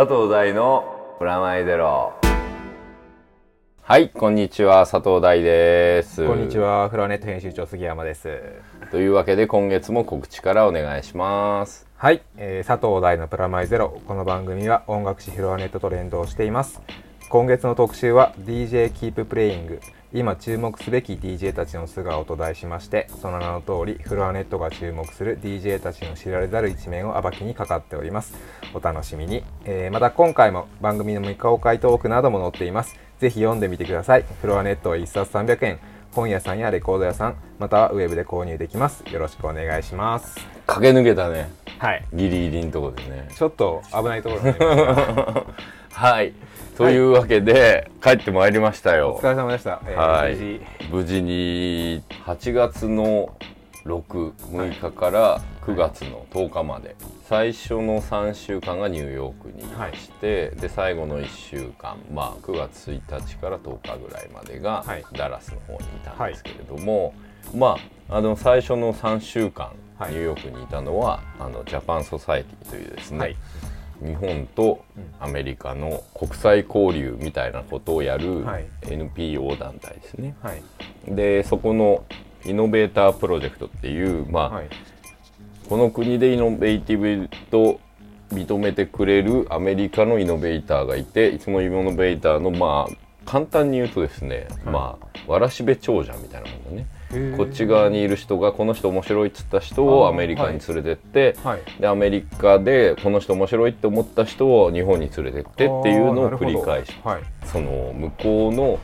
佐藤大のプラマイゼロ。はいこんにちは佐藤大です。こんにちはフロアネット編集長杉山です。というわけで今月も告知からお願いします。はい、えー、佐藤大のプラマイゼロ。この番組は音楽誌フロアネットと連動しています。今月の特集は DJ Keep Playing 今注目すべき DJ たちの素顔と題しましてその名の通りフロアネットが注目する DJ たちの知られざる一面を暴きにかかっております。お楽しみに、えー、また今回も番組の未公開トークなども載っています。ぜひ読んでみてください。フロアネット1冊300円。本屋さんやレコード屋さんまたはウェブで購入できます。よろしくお願いします。駆け抜けたね。はい。ギリギリのところでね。ちょっと危ないところに はいというわけで、はい、帰ってまいりましたよ。お疲れ様でした、えー、はい。無事。に8月の66日から9月の10日まで、最初の3週間がニューヨークにいまして、はい、で最後の1週間、まあ、9月1日から10日ぐらいまでがダラスの方にいたんですけれども、はい、まああの最初の3週間ニューヨークにいたのは、あのジャパンソサエティというですね、日本とアメリカの国際交流みたいなことをやる NPO 団体ですね。はい、でそこのイノベータープロジェクトっていう、まあ、はい、この国でイノベーティブと認めてくれるアメリカのイノベーターがいてそのイノベーターのまあ簡単に言うとですね、はい、まあわらしべ長者みたいなものねこっち側にいる人がこの人面白いっつった人をアメリカに連れてって、はい、でアメリカでこの人面白いって思った人を日本に連れてってっていうのを繰り返し、はい、その向こうの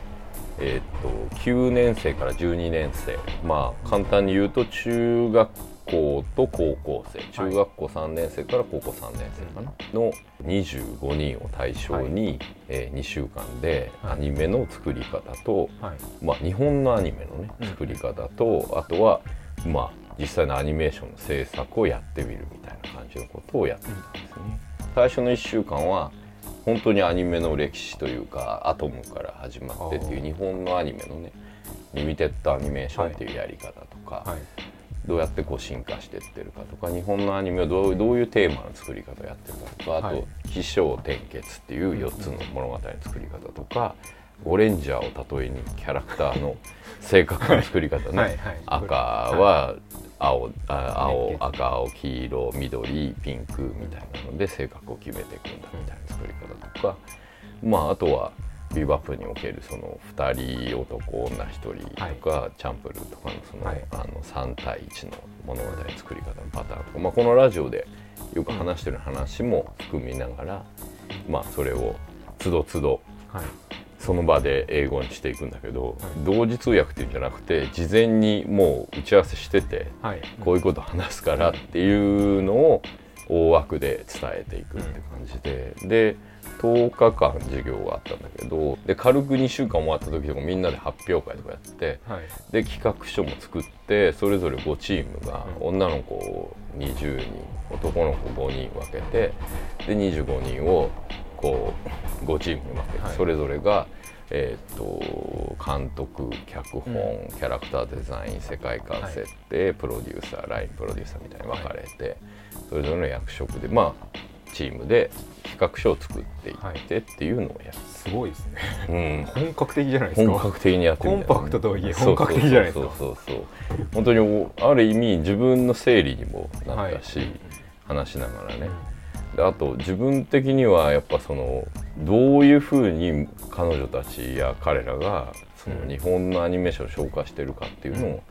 えー、と9年生から12年生。まあ簡単に言うと中学校と高校生中学校3年生から高校3年生かな、の25人を対象に、はい、えー、2週間でアニメの作り方と、はい、まあ、日本のアニメのね作り方と、あとはまあ実際のアニメーションの制作をやってみるみたいな感じのことをやってたんですね。最初の1週間は本当にアニメの歴史というかアトムから始まってっていう日本のアニメのねリミテッドアニメーションっていうやり方とか、はいはい、どうやってこう進化していってるかとか日本のアニメをどうどういうテーマの作り方をやってるかとかあと「起承転結」っていう4つの物語の作り方とか。オレンジャーを例えにキャラクターの性格の作り方ね、はいはい、赤は青青赤青黄色緑ピンクみたいなので性格を決めていくんだみたいな作り方とか、まああとはビバップにおけるその2人男女1人とか、はい、チャンプルーとかのその,、はい、あの3対1の物語作り方のパターンとか、まあ、このラジオでよく話してる話も含みながら、まあそれをつどつど、はい。その場で英語にしていくんだけど、はい、同時通訳っていうんじゃなくて事前にもう打ち合わせしてて、はい、こういうこと話すからっていうのを大枠で伝えていくって感じで、うん、で10日間授業があったんだけどで軽く2週間終わった時とかみんなで発表会とかやって、はい、で企画書も作ってそれぞれ5チームが、女の子20人男の子5人分けてで25人をこう5チームに分けて、はい、それぞれが、えーと、監督脚本、うん、キャラクターデザイン世界観設定、はい、プロデューサーラインプロデューサーみたいに分かれて、はい、それぞれの役職でまあチームで企画書を作っていってっていうのをやる、すごいですね、うん、本格的じゃないですか。本格的にやってみた、コンパクトとはいえ本格的じゃないですか。そうそうそう本当にある意味自分の整理にもなったし、話しながらね、であと自分的にはやっぱそのどういうふうに彼女たちや彼らがその日本のアニメーションを紹介してるかっていうのを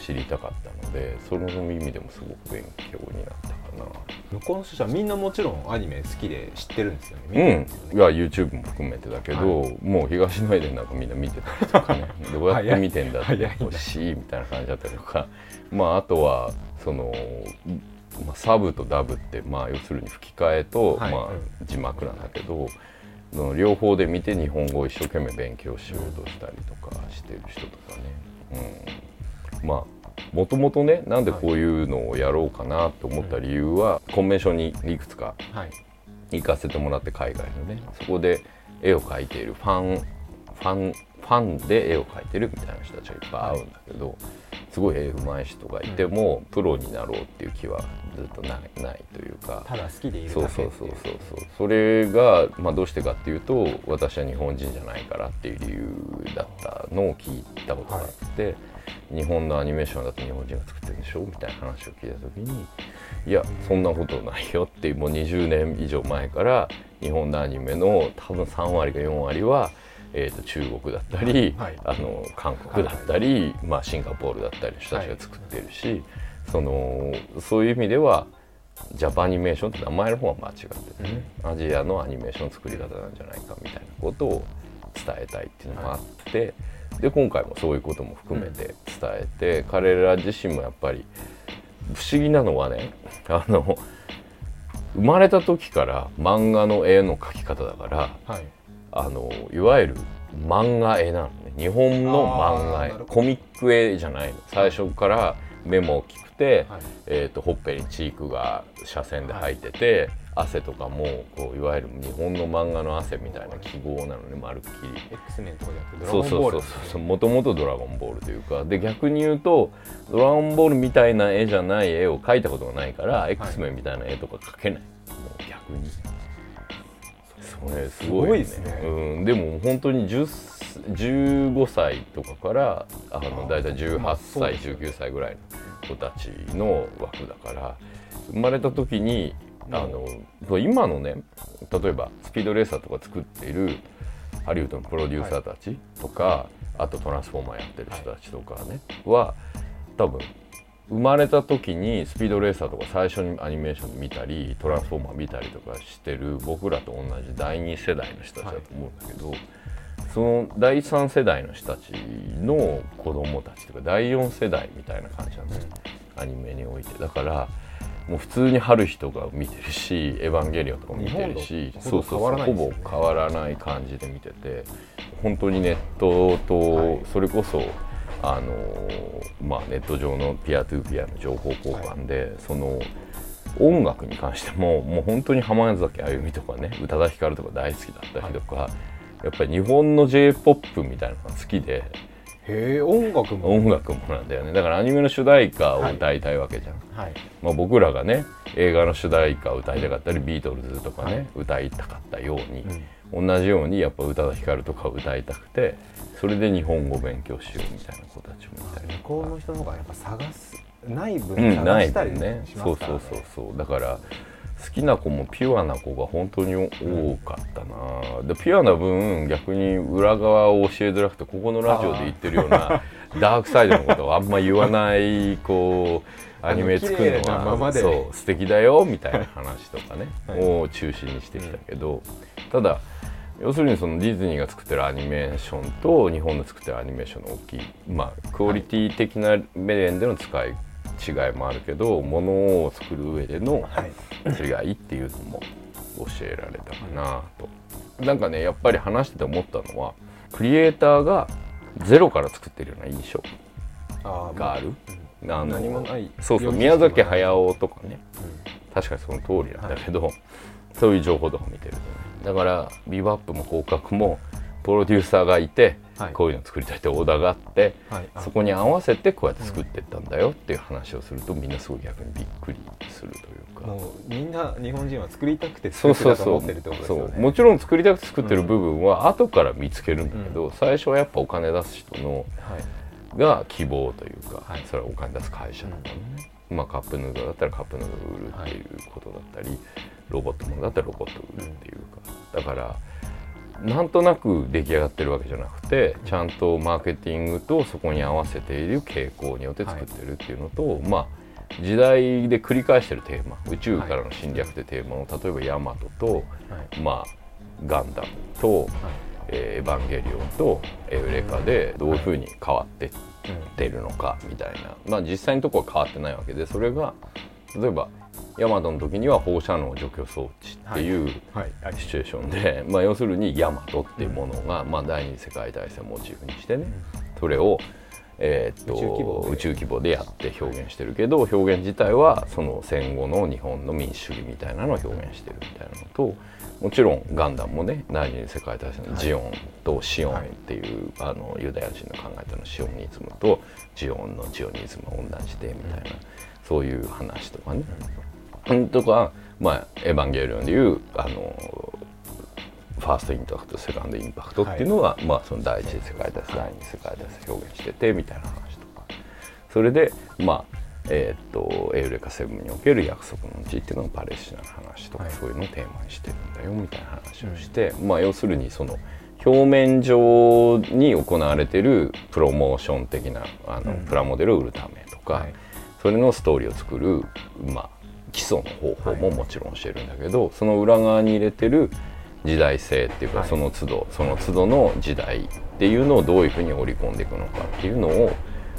知りたかったのでその意味でもすごく勉強になったかな向こうの人はみんなもちろんアニメ好きで知ってるんですよね。うん。いや YouTube も含めてだけど、はい、もう東のでなんかみんな見てたりとかね。どうやって見てんだって欲しいみたいな感じだったりとか。まああとはそのまあ、サブとダブって、まあ、要するに吹き替えと、はい、まあ、字幕なんだけど、うん、両方で見て日本語を一生懸命勉強しようとしたりとかしてる人とかね、うん、まあもともとねなんでこういうのをやろうかなと思った理由は、コンベンションにいくつか行かせてもらって海外のね。そこで絵を描いているファンファンファンで絵を描いてるみたいな人たちがいっぱい会うんだけど、すごい絵うまい人がいても、うん、プロになろうっていう気はずっとないないというか。ただ好きでいるそうそうそうそうそう。それが、まあ、どうしてかっていうと私は日本人じゃないからっていう理由だったのを聞いたことがあって、はい、日本のアニメーションだと日本人が作ってるんでしょみたいな話を聞いた時にいやそんなことないよってもう20年以上前から日本のアニメの多分3割か4割はえーと、中国だったり、はい、あの韓国だったり、はい、まあ、シンガポールだったりの人たちが作ってるし、はい、そのそういう意味ではジャパニメーションって名前の方は間違っててね、うん、アジアのアニメーション作り方なんじゃないかみたいなことを伝えたいっていうのもあって、で今回もそういうことも含めて伝えて、うん、彼ら自身もやっぱり不思議なのはねあの生まれた時から漫画の絵の描き方だから、はい、あのいわゆる漫画絵なのね。日本の漫画絵。コミック絵じゃないの。最初から目も大きくて、はい、えーと、ほっぺにチークが斜線で入ってて、はい、汗とかもこういわゆる日本の漫画の汗みたいな記号なのねまるっきり。X メンとかじゃなくてドラゴンボールそう。そうそうもともとドラゴンボールというかで逆に言うとドラゴンボールみたいな絵じゃない絵を描いたことがないから、はい、X メンみたいな絵とか描けない。もう逆に。ねすごい、ね,、ですね、うん、でも本当に15歳とかからあの大体18歳、19歳ぐらいの子たちの枠だから生まれた時にあの今のね例えばスピードレーサーとか作っているハリウッドのプロデューサーたちとか、はい、あとトランスフォーマーやってる人たちとかね、は多分生まれた時にスピードレーサーとか最初にアニメーション見たりトランスフォーマー見たりとかしてる僕らと同じ第2世代の人たちだと思うんだけど、はい、その第3世代の人たちの子供たちとか第4世代みたいな感じなんですよ、アニメにおいて。だからもう普通に春日とか見てるし「エヴァンゲリオン」とか見てるしそうそうそうほぼ変わらない感じで見てて本当にネットとそれこそ、あのまあ、ネット上のピアトゥーピアの情報交換で、はい、その音楽に関してももう本当に浜崎あゆみとかね宇多田ヒカルとか大好きだったりとか、はい、やっぱり日本の j p o p みたいなのが好きで。へえ音楽も。音楽もなんだよね。だからアニメの主題歌を歌いたいわけじゃん、はい、まあ、僕らがね映画の主題歌を歌いたかったりビートルズとかね、はい、歌いたかったように、うん、同じようにやっぱ宇多田ヒカルとか歌いたくてそれで日本語勉強しようみたいな子たちもいたり向こうの人の方がやっぱ探すない分探したりね,、うん、そうそうそうそう。だから好きな子もピュアな子が本当に多かったな、でピュアな分逆に裏側を教えづらくてここのラジオで言ってるような ダークサイドのことをあんま言わないこう アニメ作るのはそう素敵だよみたいな話とかね、はい、を中心にしてきたけど、ただ要するにそのディズニーが作ってるアニメーションと日本の作ってるアニメーションの大きい、まあ、クオリティ的な面での使い違いもあるけどものを作る上での違いっていうのも教えられたかなと。なんかねやっぱり話してて思ったのはクリエイターがゼロから作ってるような印象がある。あのそうそう宮崎駿とかね、うん、確かにその通りなんだけど、はい、そういう情報とか見てるとね。だからビバップも広角もプロデューサーがいて、はい、こういうの作りたいってオーダーがあって、はい、そこに合わせてこうやって作っていったんだよっていう話をすると、みんなすごい逆にびっくりするというか。もうみんな日本人は作りたくて作ってたと思ってるってことですよね。もちろん作りたくて作ってる部分は後から見つけるんだけど、うん、最初はやっぱお金出す人の、はい、が希望というか、それはお金出す会社なんだね、うん、まあカップヌードルだったらカップヌードル売るっていうことだったり、ロボットものだったらロボット売るっていうか、だからなんとなく出来上がってるわけじゃなくてちゃんとマーケティングとそこに合わせている傾向によって作ってるっていうのと、はい、まあ時代で繰り返してるテーマ宇宙からの侵略ってテーマを例えばヤマトと、はい、まあガンダムと、はい、えー、エヴァンゲリオンとエウレカでどういうふうに変わってってるのかみたいな、まあ実際のところは変わってないわけでそれが例えばヤマトの時には放射能除去装置っていうシチュエーションで、まあ、要するにヤマトっていうものが、まあ、第二次世界大戦をモチーフにしてねそれを、えー、っと宇宙規模で。やって表現してるけど表現自体はその戦後の日本の民主主義みたいなのを表現してるみたいなのともちろんガンダムもね第二次世界大戦のジオンとシオンっていう、はい、あのユダヤ人の考えたのシオニズムとジオンのジオニズムは同じでみたいな、そういう話とかね。うん、とか、まあ、エヴァンゲリオンでいうあのファーストインパクトセカンドインパクトっていうのは、はい、まあ、その第一次世界大戦第二次世界大戦表現しててみたいな話とか。それでまあえー、っとエウレカセブンにおける約束の地っていうのがパレスチナの話とか、はい、そういうのをテーマにしてるんだよみたいな話をして、うん、まあ要するにその表面上に行われてるプロモーション的なあの、うん、プラモデルを売るためとか、はい、それのストーリーを作るまあ基礎の方法ももちろん教えるんだけど、はい、その裏側に入れてる時代性っていうか、その都度その都度の時代っていうのをどういうふうに織り込んでいくのかっていうのを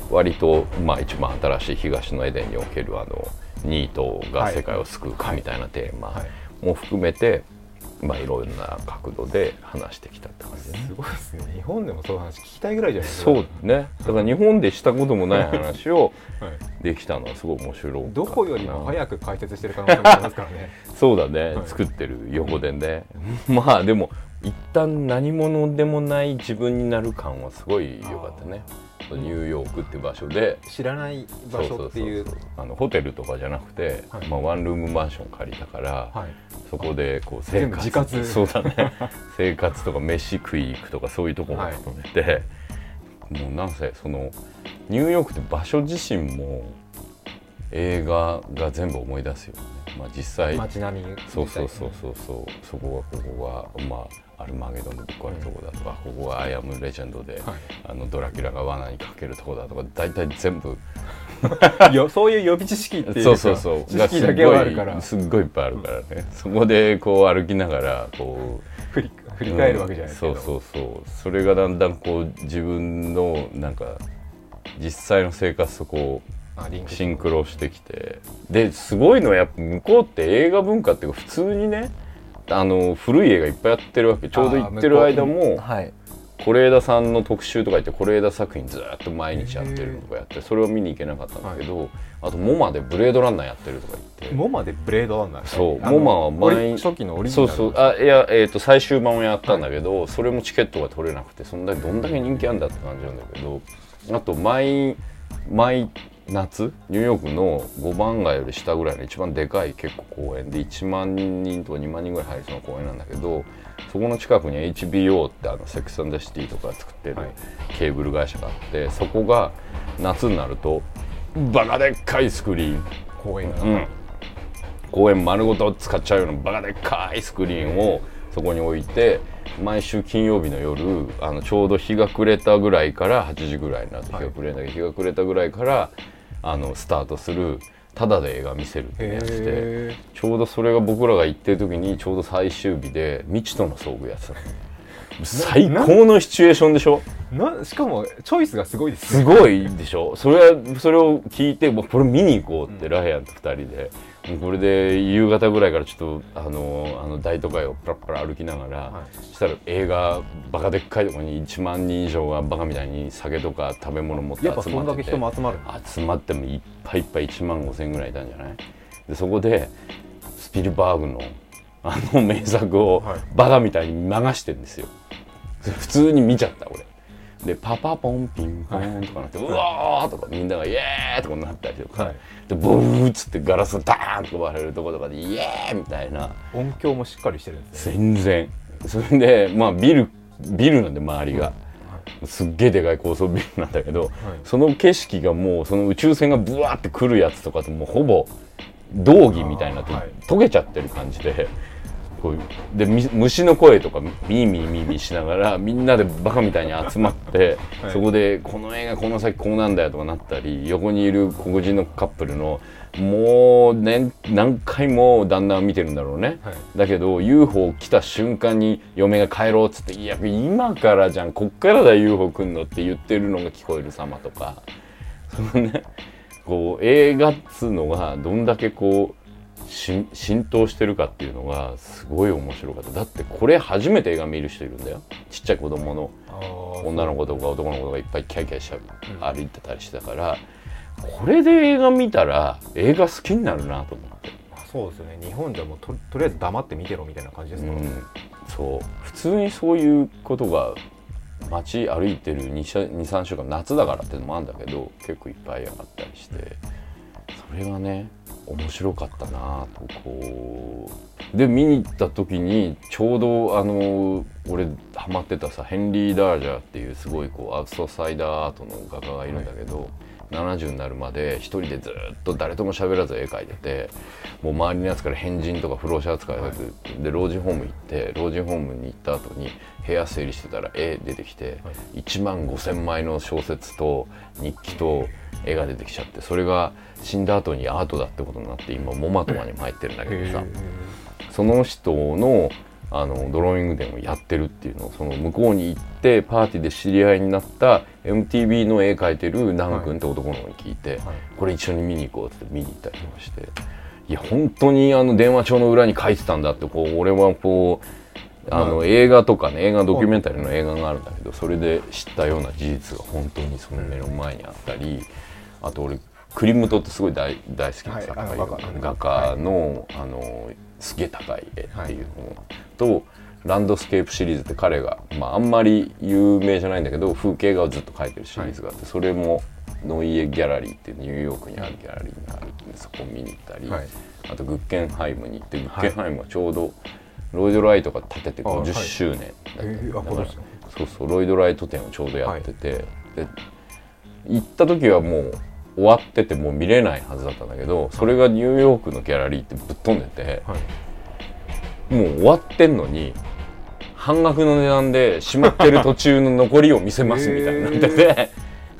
割と、まあ、一番新しい東のエデンにおけるあのニートが世界を救うかみたいなテーマも含めて、まあ、いろんな角度で話してきたって感じ、ね、すごいですね。日本でもそういう話聞きたいぐらいじゃないですか。そうね。だから日本でしたこともない話を できたのはすごい面白いどこよりも早く解説してる可能性もありますからね。そうだね、はい、作ってる横でね。まあでも一旦何者でもない自分になる感はすごい良かったねニューヨークって場所で。知らない場所っていう。あのホテルとかじゃなくて、はい、まあ、ワンルームマンション借りたから、はい、そこでこう生活。自活。そうだね。生活とか飯食い行くとかそういうとこも含めて、はい、もうなんせそのニューヨークって場所自身も映画が全部思い出すよね、まあ、実際。街並みそうそうそうそうそう。そこがここがまあアルマゲドンでぶっ壊れるとこだとか、ここがアイアムレジェンドで、はい、あのドラキュラが罠にかけるとこだとか大体全部。よそういう予備知識っていうそうそうそう。知識だけはあるから。すっごいいっぱいあるからね、そこでこう歩きながらこう振り振り返るわけじゃないですか、うん、そうそうそう。それがだんだんこう自分のなんか実際の生活とこうシンクロしてきて。ですごいのはやっぱ向こうって映画文化っていうか普通にねあの古い映画いっぱいやってるわけちょうど行ってる間も是枝さんの特集とか言って是枝作品ずっと毎日やってるとかやってそれを見に行けなかったんだけど、あとモマでブレードランナーやってるとか言って。モマでブレードランナーそうモマは前初期のオリジナルそうそう。あいや、えーと、最終版をやったんだけど、はい、それもチケットが取れなくてそんだけどんだけ人気あるんだって感じなんだけどあと毎毎夏ニューヨークの5番街より下ぐらいの一番でかい結構公園で1万人とか2万人ぐらい入りそうな公園なんだけどそこの近くに HBO ってあのセクサンダシティとか作ってるケーブル会社があってそこが夏になるとバカでっかいスクリーン。公園が、うん、公園丸ごと使っちゃうようなバカでっかいスクリーンをそこに置いて毎週金曜日の夜あのちょうど日が暮れたぐらいから8時ぐらいになって日が暮れない、日が暮れたぐらいからあのスタートするただで映画見せるってやつでちょうどそれが僕らが行ってる時にちょうど最終日で未知との遭遇やってた最高のシチュエーションでしょ？なしかもチョイスがすごいです、ね、すごいでしょ？それはそれを聞いてもうこれ見に行こうって、ライアンと2人でもうこれで夕方ぐらいからちょっとあのあの大都会をプラプラ歩きながら、はい、したら映画バカでっかいところに1万人以上がバカみたいに酒とか食べ物持って集まっててそんだけ人も集まる。集まってもいっぱいいっぱい1万5千ぐらいいたんじゃない？でそこでスピルバーグのあの名作をバカみたいに流してるんですよ、普通に見ちゃった俺でパパポンピンポンとかなって、うわーとかみんながイエーとかなったりとか、でボーっつってガラスダーンと割れるとことかでイエーみたいな。音響もしっかりしてるんですね。全然。それでまあビルビルなんで周りが、すっげえでかい高層ビルなんだけど、その景色がもうその宇宙船がブワーって来るやつとかともうほぼ道着みたいになって、溶けちゃってる感じで。こうで虫の声とかミーミーミーミーしながらみんなでバカみたいに集まって、はい、そこでこの映画この先こうなんだよとかなったり横にいる黒人のカップルのもう、ね、何回も旦那を見てるんだろうね、はい、だけど UFO 来た瞬間に嫁が帰ろうっつって「いや今からじゃんこっからだ UFO 来んの」って言ってるのが聞こえる様とか。そのねこう映画っつうのがどんだけこう浸透してるかっていうのがすごい面白かった。だってこれ初めて映画見る人いるんだよ。ちっちゃい子供の。女の子とか男の子とかいっぱいキャイキャイしゃ歩いてたりしてたから、これで映画見たら映画好きになるなと思って。そうですよね。日本じゃもうととりあえず黙って見てろみたいな感じですか、うん、そう。普通にそういうことが街歩いてる23週間夏だからっていうのもあるんだけど結構いっぱいあったりして。それがね面白かったなとこうで見に行った時にちょうどあの俺ハマってたさヘンリー・ダージャーっていうすごいこうアウトサイダーアートの画家がいるんだけど、70になるまで一人でずっと誰とも喋らず絵描いててもう周りのやつから変人とか不老者扱いされて、はい、で老人ホーム行って老人ホームに行った後に部屋整理してたら絵出てきて、はい、1万5,000枚の小説と日記と絵が出てきちゃってそれが死んだ後にアートだってことになって今モマトマにも入ってるんだけどさ。その人のあのドローイング展をやってるっていうのをその向こうに行ってパーティーで知り合いになった MTV の絵描いてるナン君って男の子に聞いて、はい。はい、これ一緒に見に行こうって見に行ったりとかしていや本当にあの電話帳の裏に書いてたんだってこう俺はこうあの映画とかね映画ドキュメンタリーの映画があるんだけどそれで知ったような事実が本当にその目の前にあったりあと俺クリムトってすごい大大好きな作家、はい、画家の,、あのすげえ高い絵っていうのと、ランドスケープシリーズって彼が、まあ、あんまり有名じゃないんだけど風景画をずっと描いてるシリーズがあって、それもノイエギャラリーっていうニューヨークにあるギャラリーにあるんでそこ見に行ったり、はい、あとグッケンハイムに行ってグッケンハイムはちょうどロイドライトが建てて50周年だった、はいえー、そうそうロイドライト展をちょうどやってて、はい、で行った時はもう終わっててもう見れないはずだったんだけどそれがニューヨークのギャラリーってぶっ飛んでて、はい、もう終わってんのに半額の値段で閉まってる途中の残りを見せますみたいになって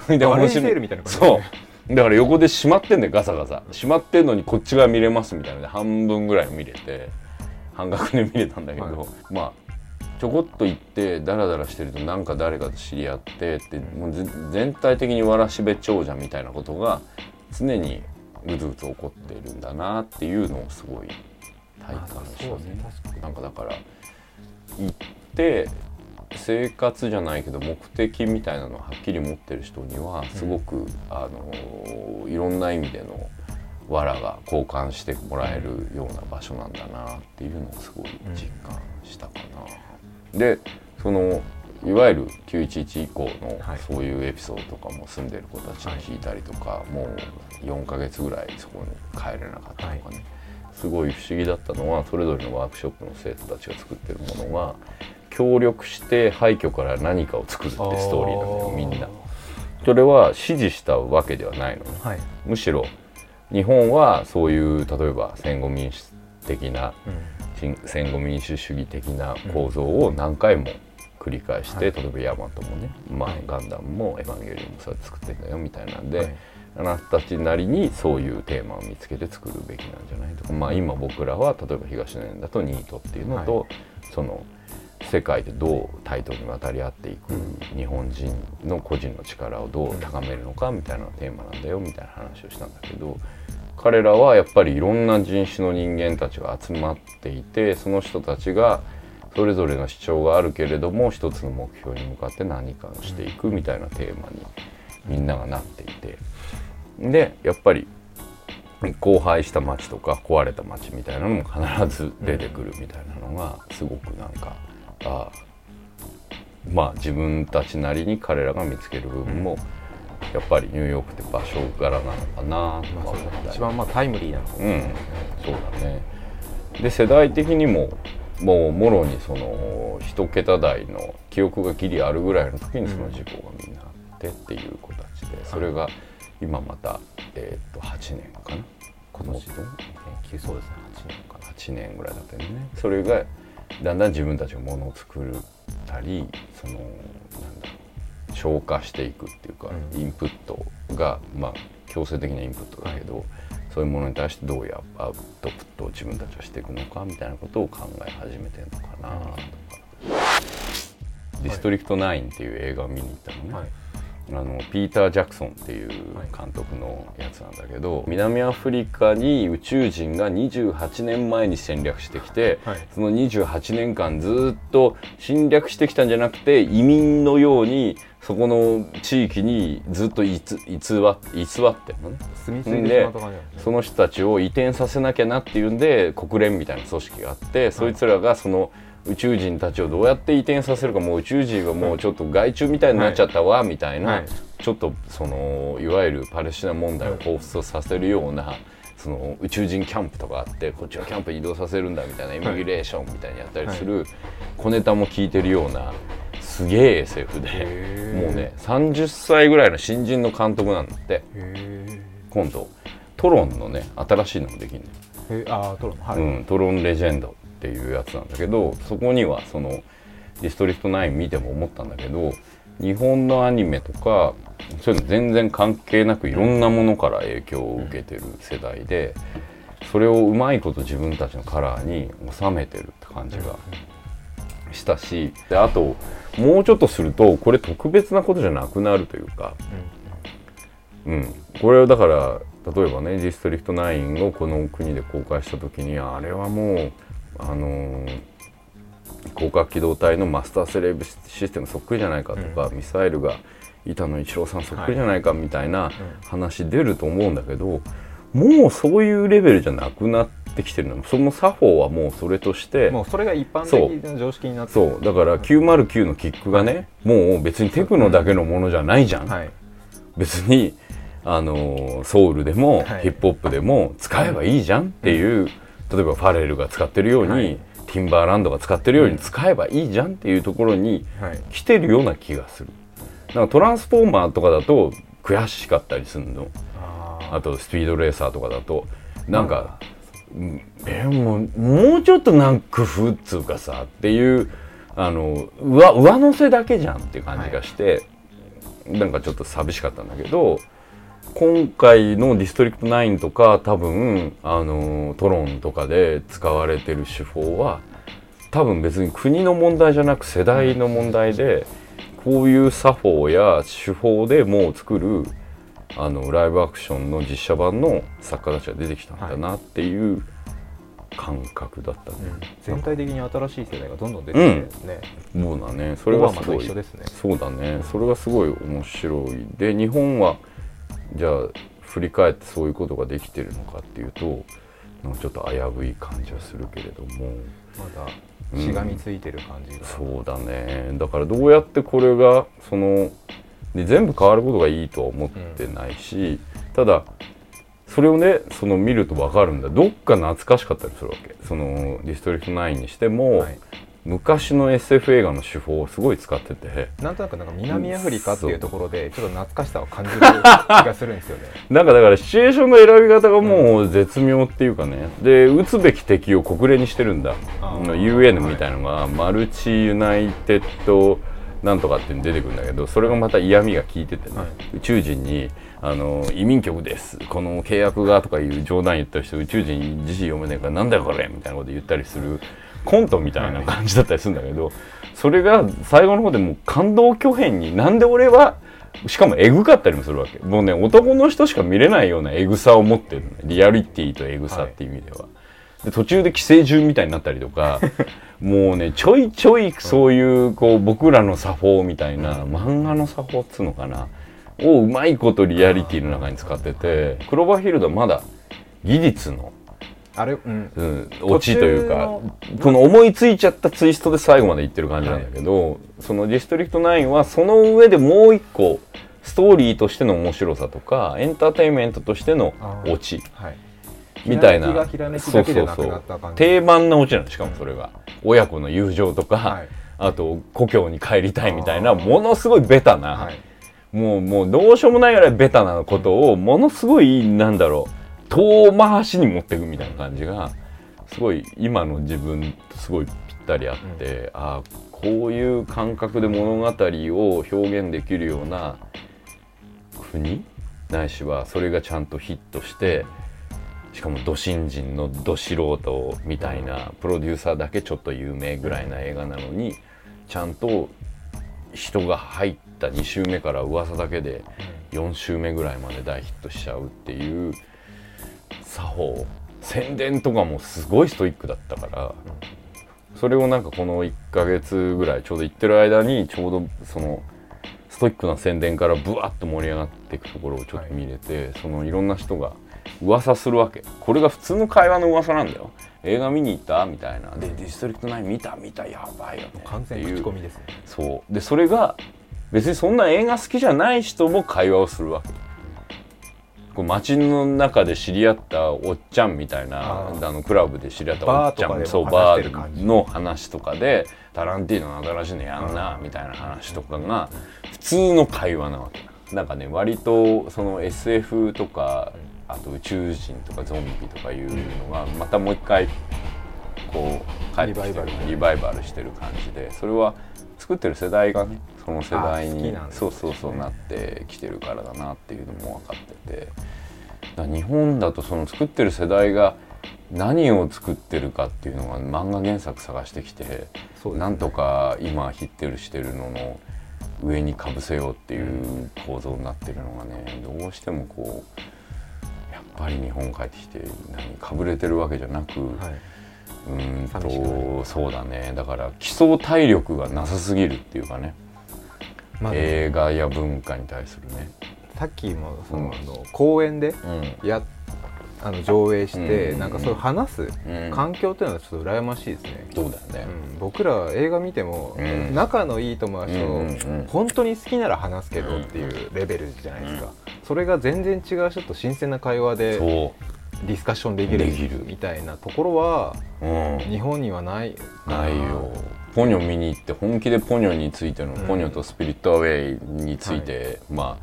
てで面白いみたいなね、そう。だから横で閉まってんだよガサガサ。閉まってんのにこっちが見れますみたいなで半分ぐらい見れて半額で見れたんだけど、はい、まあちょこっと行ってダラダラしてるとなんか誰かと知り合ってってもう全体的にわらしべ長者みたいなことが常にぐつぐつ起こってるんだなっていうのをすごい体感したね。なんかだから行って生活じゃないけど目的みたいなのをはっきり持ってる人にはすごく、うん、あのいろんな意味での藁が交換してもらえるような場所なんだなっていうのをすごい実感したかな。でそのいわゆる911以降のそういうエピソードとかも住んでる子たちに聞いたりとか、はい、もう4ヶ月ぐらいそこに帰れなかったとかね、はい、すごい不思議だったのはそれぞれのワークショップの生徒たちが作ってるものが協力して廃墟から何かを作るってストーリーなんだよみんな。それは指示したわけではないのね、はい、むしろ日本はそういう例えば戦後民主的な、うん。戦後民主主義的な構造を何回も繰り返して、うん、例えばヤマトもね、まあ、ガンダムもエヴァンゲリオンもそうやって作ってんだよみたいなんで、はい、あなたたちなりにそういうテーマを見つけて作るべきなんじゃないとか、まあ、今僕らは例えば東年だとニートっていうのと、はい、その世界でどう対等に渡り合っていく、日本人の個人の力をどう高めるのかみたいなテーマなんだよみたいな話をしたんだけど。彼らはやっぱりいろんな人種の人間たちが集まっていてその人たちがそれぞれの主張があるけれども一つの目標に向かって何かをしていくみたいなテーマにみんながなっていて。でやっぱり荒廃した街とか壊れた街みたいなのも必ず出てくるみたいなのがすごくなんかあまあ自分たちなりに彼らが見つける部分も、うんやっぱりニューヨークって場所柄なのかなとか一番まあタイムリーなのかうん。そうだね。で世代的にももうもろにその一桁台の記憶がギリあるぐらいの時にその事故がみんてっていう子たちでそれが今また、えー、と8年かな？今年？の、えそうですね8年かな。8年ぐらいだったよね。それがだんだん自分たちがものを作ったりそのなんだろう消化していくっていうか、うん、インプットがまあ強制的なインプットだけど、はい、そういうものに対してどうやアウトプットを自分たちはしていくのかみたいなことを考え始めてるのかなとか、ディストリクト9っていう映画を見に行ったのね、はい、あのピーター・ジャクソンっていう監督のやつなんだけど、はい、南アフリカに宇宙人が28年前に戦略してきて、はい、その28年間ずっと侵略してきたんじゃなくて移民のようにそこの地域にずっと偽偽偽ってのね。でその人たちを移転させなきゃなっていうんで国連みたいな組織があって、そいつらがその宇宙人たちをどうやって移転させるかもう宇宙人はもうちょっと害虫みたいになっちゃったわ、みたいな、はい、ちょっとそのいわゆるパレスチナ問題を彷彿とさせるような。その宇宙人キャンプとかあってこっちはキャンプに移動させるんだみたいなイミグレーションみたいにやったりする小ネタも聞いてるようなすげえ SF でもうね30歳ぐらいの新人の監督なんだって今度。トロンのね新しいのもできるのあトロン、はい。うん、トロンレジェンドっていうやつなんだけどそこにはそのディストリクト9見ても思ったんだけど日本のアニメとかそういうの全然関係なくいろんなものから影響を受けてる世代でそれをうまいこと自分たちのカラーに収めてるって感じがしたしであともうちょっとするとこれ特別なことじゃなくなるというか、うん、これはだから例えばね「ディストリクト9」をこの国で公開した時にあれはもうあの広角機動隊のマスターセレブシステムそっくりじゃないかとか、うん、ミサイルが板野一郎さんそっくりじゃないかみたいな話出ると思うんだけど、もうそういうレベルじゃなくなってきてるの。その作法はもうそれとしてもうそれが一般的な常識になってそう。だから909のキックがね、もう別にテクノだけのものじゃないじゃん、はい、別にあのソウルでも、ヒップホップでも使えばいいじゃんっていう、例えばファレルが使ってるように、はい、ティンバーランドが使ってるように使えばいいじゃんっていうところに来てるような気がする。なんかトランスフォーマーとかだと悔しかったりするの。あとスピードレーサーとかだと。なんか、えもうもうちょっとなんか工夫っつうかさっていうあの上上乗せだけじゃんっていう感じがして、はい、なんかちょっと寂しかったんだけど今回のディストリクト9とか多分あのトロンとかで使われてる手法は多分別に国の問題じゃなく世代の問題でこういう作法や手法でもう作るあのライブアクションの実写版の作家たちが出てきたんだなっていう感覚だったね、うん、全体的に新しい世代がどんどん出てきてるんですね、うん、そうだね。それがすごい、ね、そうだね。それがすごい面白い。で日本はじゃあ振り返ってそういうことができてるのかっていうとなんかちょっと危うい感じはするけれども。まだしがみついてる感じが、うん、そうだね。だからどうやってこれがそので全部変わることがいいとは思ってないし、ただそれをねその見ると分かるんだ。どっか懐かしかったりするわけ。そのディストリクト9にしても、はい、昔の SF 映画の手法をすごい使ってて。なんとなくなんか南アフリカっていうところでちょっと懐かしさを感じる気がするんですよね。なんかだからシチュエーションの選び方がもう絶妙っていうかね。で撃つべき敵を国連にしてるんだ。UN みたいなのが、はい、マルチユナイテッドなんとかって出てくるんだけどそれがまた嫌味が効いててね、はい、宇宙人にあの移民局です。この契約がとかいう冗談言ったりして宇宙人に字読めねえからなんだよこれみたいなこと言ったりするコントみたいな感じだったりするんだけど、それが最後の方でもう感動巨編になんで俺はしかもエグかったりもするわけ。もうね男の人しか見れないようなエグさを持ってるね。リアリティとエグさっていう意味では、はい、で途中で寄生獣みたいになったりとか もうねちょいちょいそういうこう僕らの作法みたいな漫画の作法っつうのかなをうまいことリアリティの中に使っててクローバーヒルドはまだ技術のあれ、うん、うん、オチというかこの思いついちゃったツイストで最後までいってる感じなんだけど、はい、そのディストリクト9はその上でもう一個ストーリーとしての面白さとかエンターテインメントとしてのオチ、はい、みたいな。そうそうそう。定番なオチなのしかもそれが、うん、親子の友情とか、はい、あと故郷に帰りたいみたいなものすごいベタな、もうもうどうしようもないぐらいベタなことをものすごいなんだろう遠回しに持っていくみたいな感じがすごい今の自分とすごいぴったりあって、うん、ああこういう感覚で物語を表現できるような国ないしはそれがちゃんとヒットしてしかもど新人のど素人みたいなプロデューサーだけちょっと有名ぐらいな映画なのにちゃんと人が入った2週目から噂だけで4週目ぐらいまで大ヒットしちゃうっていう作法。宣伝とかもすごいストイックだったからそれをなんかこの1ヶ月ぐらいちょうど行ってる間にちょうどそのストイックな宣伝からブワッと盛り上がっていくところをちょっと見れて、はい、そのいろんな人が噂するわけ。これが普通の会話の噂なんだよ。映画見に行った？みたいな。でディストリクト9見た？見た？やばいよね。完全口コミですね。そう。でそれが別にそんな映画好きじゃない人も会話をするわけこう街の中で知り合ったおっちゃんみたいなあのクラブで知り合ったおっちゃんそうバーの話とかでタランティーノの新しいのやんなみたいな話とかが普通の会話なわけ。なんかね割とその SF とかあと宇宙人とかゾンビとかいうのがまたもう一回こう帰ってきてるリバイバルしてる感じでそれは作ってる世代がねその世代にそうそうそうなってきてるからだなっていうのも分かってて。だ日本だとその作ってる世代が何を作ってるかっていうのが漫画原作探してきて、ね、なんとか今ヒッテルしてるのの上にかぶせようっていう構造になってるのがねどうしてもこうやっぱり日本帰ってきて何かぶれてるわけじゃなく、はい、うんとそうだね。だから基礎体力がなさすぎるっていうかね、まあ、映画や文化に対するね。さっきもその、うん、公演でや、あの上映して、うん、なんかそれ話す環境っていうのはちょっと羨ましいですね。そうだよね、うん、僕ら映画見ても、仲のいい友達と、本当に好きなら話すけどっていうレベルじゃないですか。それが全然違う人と新鮮な会話でディスカッションできるみたいなところは、日本にはない。ないよ。ポニョ見に行って本気でポニョについての、ポニョとスピリットアウェイについて、はい、ま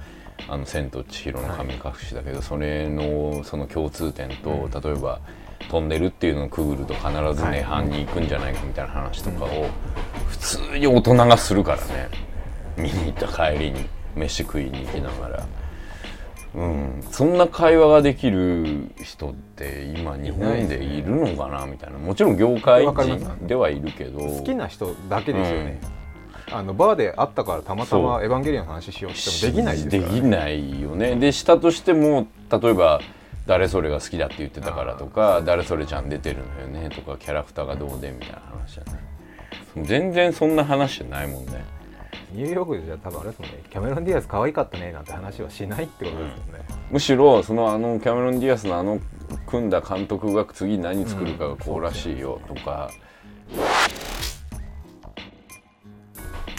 ああの「千と千尋の神隠し」だけど、はい、それのその共通点と、うん、例えばトンネルっていうのをくぐると必ず涅槃に行くんじゃないかみたいな話とかを普通に大人がするからね。見に行った帰りに飯食いに行きながら。うん、そんな会話ができる人って今日本でいるのかなみたいな。もちろん業界人ではいるけど。好きな人だけですよね、うん、あのバーで会ったからたまたま「エヴァンゲリオン」の話しようってもできないですから、ね、できないよね。でしたとしても例えば誰それが好きだって言ってたからとか誰それちゃん出てるのよねとかキャラクターがどうでみたいな話じゃない。全然そんな話じゃないもんねニューヨークじゃ多分あれですもんね。キャメロン・ディアス可愛かったねなんて話はしないってことですもんね、うん、むしろそのあのキャメロン・ディアスのあの組んだ監督が次何作るかがこうらしいよとか、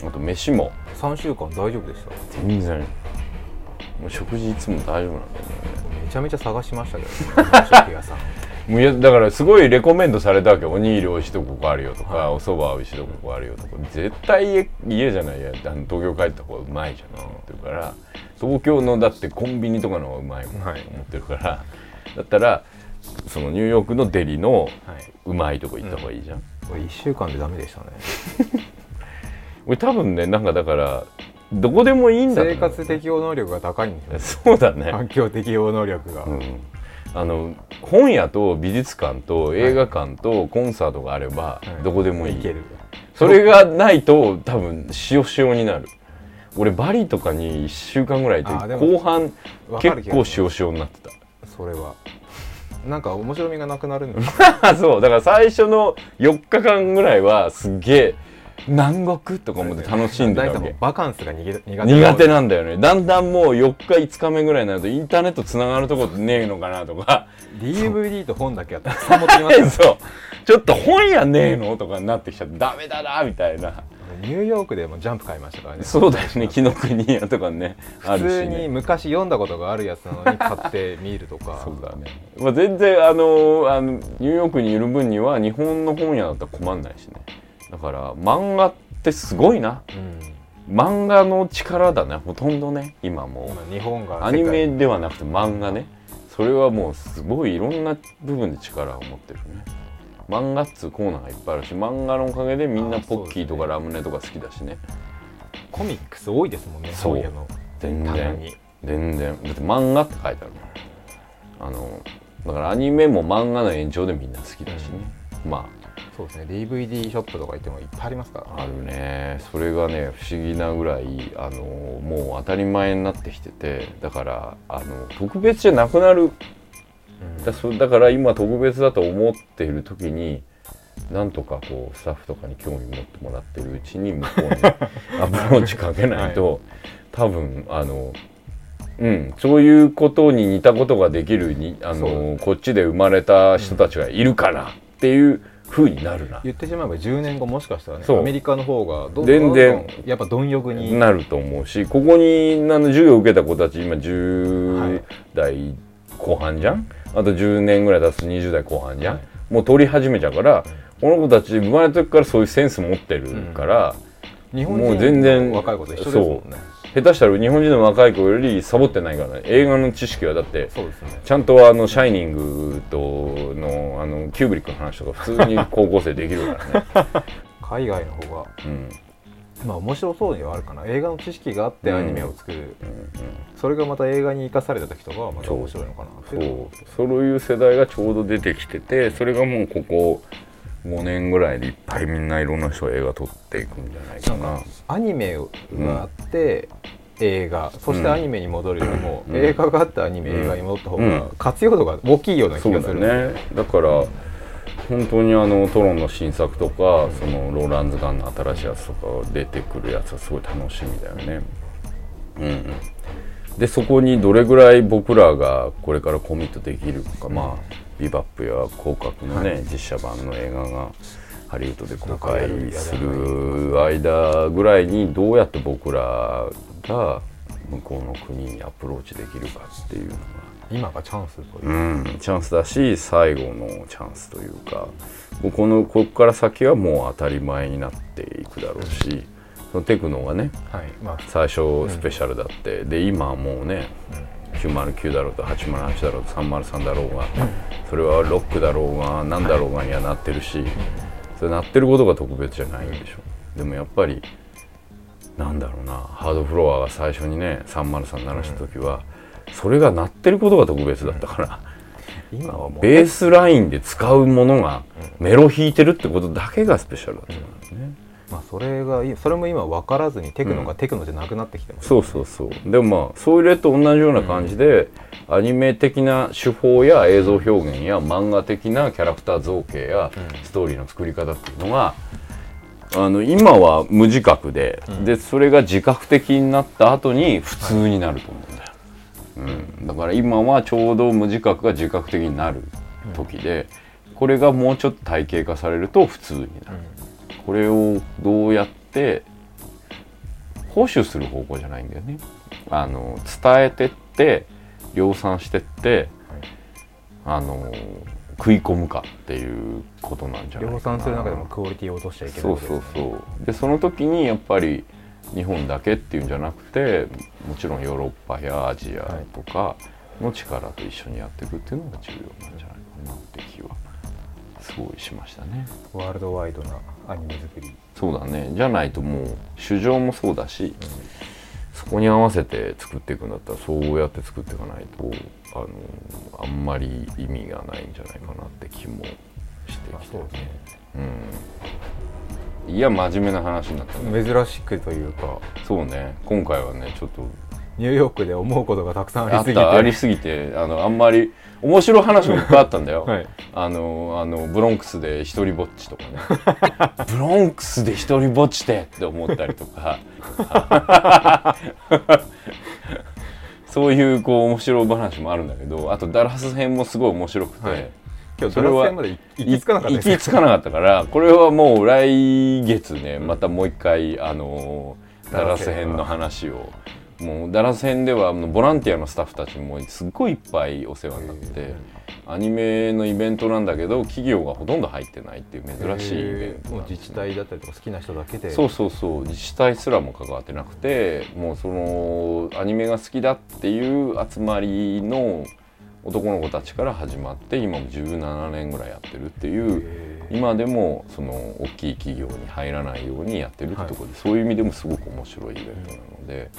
うん、あと飯も。3週間大丈夫でした？全然。もう食事いつも大丈夫なんだよね。めちゃめちゃ探しましたけど、ね、食屋さんだからすごいレコメンドされたわけ。おにぎりおいしいとここあるよとか、はい、お蕎麦おいしいとここあるよとか。絶対家家じゃないや東京帰った方がうまいじゃんってるから東京のだってコンビニとかの方がうまいもんと思ってるから、はい、だったらそのニューヨークのデリのうまいとこ行った方がいいじゃん、はい、うん、1週間でダメでしたね。俺多分ねなんかだからどこでもいいんだ生活適応能力が高いんですよ、ね、そうだね。環境適応能力が、うんあの本屋と美術館と映画館とコンサートがあればどこでもいい、はい、それがないと多分塩塩になる。俺バリとかに1週間ぐらいいて後半結構塩塩になってた。それは。なんか面白みがなくなるん そうだから最初の4日間ぐらいはすげえ南国とか思って楽しんでたわけ。バカンスが苦手。苦手なんだよね。だんだんもう4日5日目ぐらいになるとインターネットつながるとこねえのかなとか。DVD と本だけはたくさん持ってきます。そう。ちょっと本やねえのとかになってきちゃってダメだなみたいな。ニューヨークでもジャンプ買いましたからね。そうだよね。紀ノ国屋とかね普通に昔読んだことがあるやつなのに買ってみるとか。そうだね、まあ、全然あのあのニューヨークにいる分には日本の本屋だったら困んないしねだから漫画ってすごいな、うん、漫画の力だねほとんどね今も日本がアニメではなくて漫画ね。それはもうすごいいろんな部分で力を持ってるね。漫画っつうコーナーがいっぱいあるし漫画のおかげでみんなポッキーとかラムネとか好きだしね。コミックス多いですもんねそう。いうの。全然。全然。だって漫画って書いてあるもん。あのだからアニメも漫画の延長でみんな好きだしね、うん、まあそうですね DVD ショップとか行ってもいっぱいありますから。あるね。それがね不思議なぐらいあのもう当たり前になってきてて。だからあの特別じゃなくなる、うん、だそだから今特別だと思っている時になんとかこうスタッフとかに興味持ってもらってるうちに向こうに アプローチかけないと、はい、多分あのうん、そういうことに似たことができるにあのこっちで生まれた人たちがいるからっていうふうになるな。言ってしまえば10年後もしかしたらねアメリカの方がどんどん全然やっぱ貪欲に。なると思うしここにあの授業を受けた子たち今10代後半じゃん、はい、あと10年ぐらい経つと20代後半じゃん、はい、もう取り始めちゃうから、この子たち生まれた時からそういうセンス持ってるから、うん、日本人もう全然若い子と一緒ですもんね下手したら日本人の若い子よりサボってないからね。映画の知識はだってそうです、ね、ちゃんとあの「シャイニングとの」あのキューブリックの話とか普通に高校生できるからね。海外の方が、うん、まあ面白そうにはあるかな。映画の知識があってアニメを作る、うんうん。うん、それがまた映画に生かされた時とかはまた面白いのかなそう。そういう世代がちょうど出てきててそれがもうここ5年ぐらいでいっぱいみんないろんな人が映画撮っていくんじゃないかな。アニメがあって、うん、映画そしてアニメに戻るよりも、うん、映画があってアニメ、映画に戻った方が活用度が大きいような気がするね。だから、本当にあのトロンの新作とか、そのローランズガンの新しいやつとか出てくるやつはすごい楽しみだよね。うん、でそこにどれぐらい僕らがこれからコミットできるか、まあビバップや広角のね、はい、実写版の映画がハリウッドで公開する間ぐらいにどうやって僕らが向こうの国にアプローチできるかっていうのが。今がチャンスという、うん、チャンスだし最後のチャンスというかこのここから先はもう当たり前になっていくだろうし、そのテクノがね、はいまあ、最初スペシャルだって、うん、で今はもうね、うん909だろうと808だろうと303だろうが、それはロックだろうが何だろうがにはなってるし、それなってることが特別じゃないんでしょでもやっぱりなんだろうなハードフロアが最初にね303鳴らした時は、それが鳴ってることが特別だったから。今はもうベースラインで使うものがメロ弾いてるってことだけがスペシャルだったんですね。まあ、それがそれも今分からずにテクノがテクノじゃなくなってきてます、ねうん、そうそうそう。でもまあそういう例と同じような感じで、うん、アニメ的な手法や映像表現や漫画的なキャラクター造形やストーリーの作り方っていうのが、あの今は無自覚で、うん、でそれが自覚的になった後に普通になると思うんだよ、はい、うん、だから今はちょうど無自覚が自覚的になる時で、これがもうちょっと体系化されると普通になる。これをどうやって保守する方向じゃないんだよね。あの伝えてって量産してって、はい、あの食い込むかっていうことなんじゃない。量産する中でもクオリティを落としちゃいけない、ね、そうそうそうでその時にやっぱり日本だけっていうんじゃなくてもちろんヨーロッパやアジアとかの力と一緒にやっていくっていうのが重要なんじゃないかなって気はすごいしましたね。ワールドワイドなアニメ作り。そうだね。じゃないともう主情もそうだし、うん、そこに合わせて作っていくんだったらそうやって作っていかないとあのあんまり意味がないんじゃないかなって気もしてきて、ね、うん、いや真面目な話になったね。珍しくというか。そうね。今回はねちょっとニューヨークで思うことがたくさんありすぎて。ありすぎてあのあんまり面白い話もいっぱいあったんだよ、はい、あのあのブロンクスで一人ぼっちとかね。ブロンクスで一人ぼっちでって思ったりとか。そういうこう面白い話もあるんだけどあとダラス編もすごい面白くて、はい、今日それは行き着かなかった行き着かなかったからこれはもう来月ねまたもう一回あのダラス編の話を。もうダラス編ではボランティアのスタッフたちもすっごいいっぱいお世話になってアニメのイベントなんだけど企業がほとんど入ってないっていう珍しいイベント、ね、自治体だったりとか好きな人だけで。そうそうそう。自治体すらも関わってなくてもうそのアニメが好きだっていう集まりの男の子たちから始まって今も17年ぐらいやってるっていう今でもその大きい企業に入らないようにやってるってところで、はい、そういう意味でもすごく面白いイベントなので、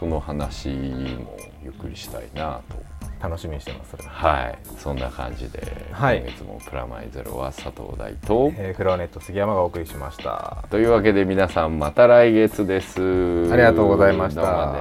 その話もゆっくりしたいなと。楽しみにしてますはい。そんな感じで、はい、今月もプラマイゼロは佐藤大と、えー、フロアネット杉山がお送りしました。というわけで皆さんまた来月です。ありがとうございました